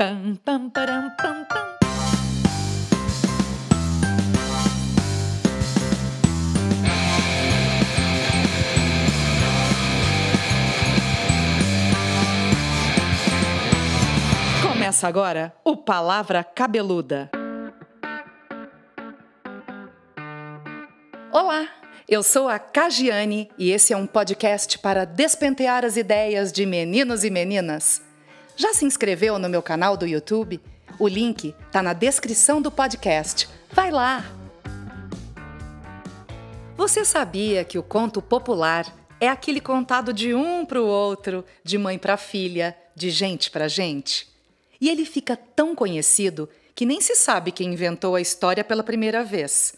Pam, pam, param, pam, pam. Começa agora o Palavra Cabeluda. Olá, eu sou a Cagiane e esse é um podcast para despentear as ideias de meninos e meninas. Já se inscreveu no meu canal do YouTube? O link tá na descrição do podcast. Vai lá! Você sabia que o conto popular é aquele contado de um para o outro, de mãe para filha, de gente para gente? E ele fica tão conhecido que nem se sabe quem inventou a história pela primeira vez.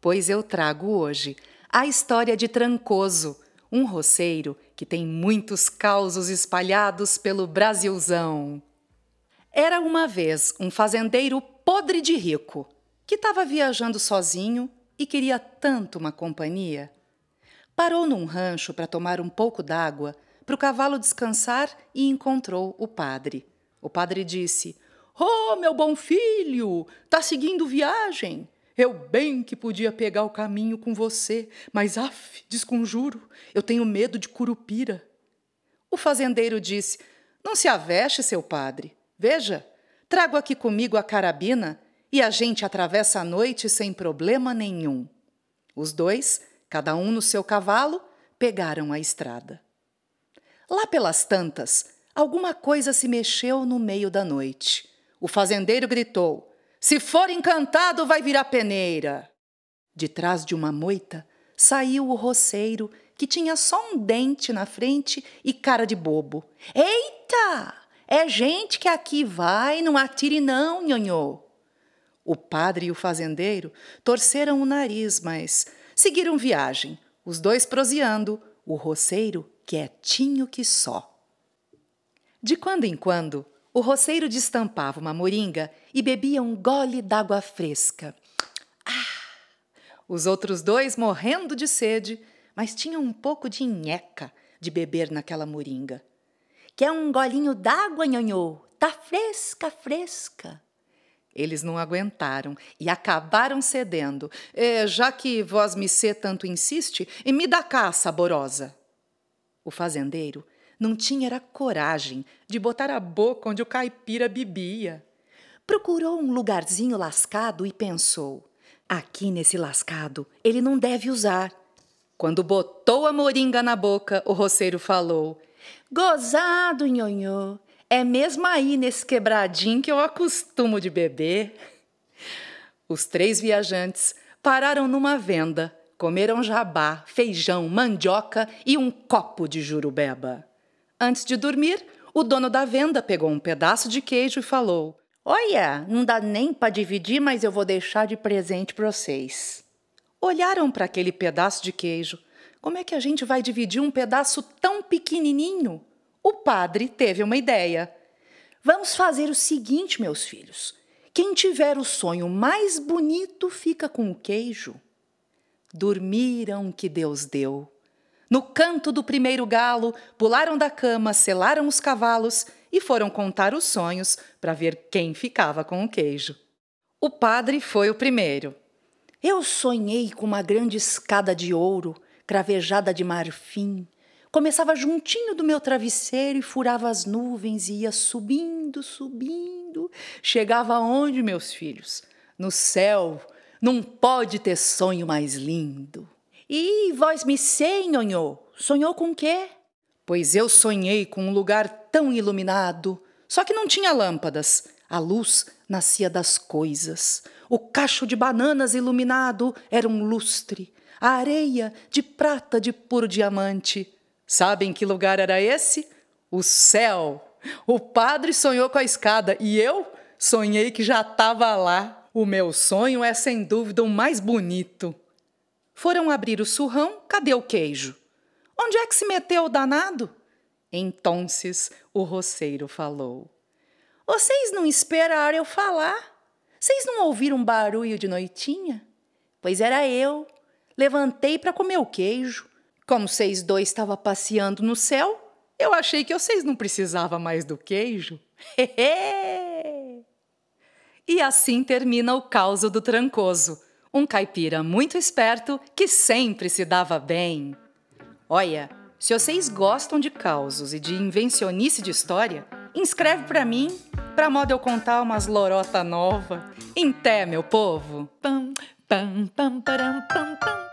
Pois eu trago hoje a história de Trancoso, um roceiro que tem muitos causos espalhados pelo Brasilzão. Era uma vez um fazendeiro podre de rico que estava viajando sozinho e queria tanto uma companhia. Parou num rancho para tomar um pouco d'água, para o cavalo descansar e encontrou o padre. O padre disse: Oh, meu bom filho, tá seguindo viagem? Eu bem que podia pegar o caminho com você, mas af, desconjuro, eu tenho medo de curupira. O fazendeiro disse: Não se aveste, seu padre. Veja, trago aqui comigo a carabina e a gente atravessa a noite sem problema nenhum. Os dois, cada um no seu cavalo, pegaram a estrada. Lá pelas tantas, alguma coisa se mexeu no meio da noite. O fazendeiro gritou: Se for encantado, vai virar peneira. De trás de uma moita saiu o roceiro, que tinha só um dente na frente e cara de bobo. Eita! É gente que aqui vai, não atire não, nhonhô. O padre e o fazendeiro torceram o nariz, mas seguiram viagem, os dois proseando, o roceiro quietinho que só. De quando em quando, o roceiro destampava uma moringa e bebia um gole d'água fresca. Ah! Os outros dois morrendo de sede, mas tinham um pouco de nheca de beber naquela moringa. Quer um golinho d'água, nhonhô? Tá fresca, fresca. Eles não aguentaram e acabaram cedendo. É, já que vós me tanto insiste, e me dá cá, saborosa. O fazendeiro não tinha era coragem de botar a boca onde o caipira bebia. Procurou um lugarzinho lascado e pensou: aqui nesse lascado ele não deve usar. Quando botou a moringa na boca, o roceiro falou: Gozado, nhonhô, é mesmo aí nesse quebradinho que eu acostumo de beber. Os três viajantes pararam numa venda, comeram jabá, feijão, mandioca e um copo de jurubeba. Antes de dormir, o dono da venda pegou um pedaço de queijo e falou: Olha, não dá nem para dividir, mas eu vou deixar de presente para vocês. Olharam para aquele pedaço de queijo. Como é que a gente vai dividir um pedaço tão pequenininho? O padre teve uma ideia. Vamos fazer o seguinte, meus filhos. Quem tiver o sonho mais bonito fica com o queijo. Dormiram que Deus deu. No canto do primeiro galo, pularam da cama, selaram os cavalos e foram contar os sonhos para ver quem ficava com o queijo. O padre foi o primeiro. Eu sonhei com uma grande escada de ouro, cravejada de marfim. Começava juntinho do meu travesseiro e furava as nuvens e ia subindo, subindo. Chegava onde, meus filhos? No céu. Não pode ter sonho mais lindo. E vós me sei, nhonhô, sonhou com quê? Pois eu sonhei com um lugar tão iluminado, só que não tinha lâmpadas. A luz nascia das coisas. O cacho de bananas iluminado era um lustre. A areia de prata de puro diamante. Sabem que lugar era esse? O céu. O padre sonhou com a escada e eu sonhei que já estava lá. O meu sonho é sem dúvida o mais bonito. Foram abrir o surrão, cadê o queijo? Onde é que se meteu o danado? Então o roceiro falou: Vocês não esperaram eu falar? Vocês não ouviram barulho de noitinha? Pois era eu. Levantei para comer o queijo. Como vocês dois estavam passeando no céu, Eu achei que vocês não precisavam mais do queijo. e assim termina o caos do Trancoso, um caipira muito esperto que sempre se dava bem. Olha, se vocês gostam de causos e de invencionice de história, inscreve para mim, pra modo eu contar umas lorota nova. Em té, meu povo! Pam, pam, pam, param, pam, pam.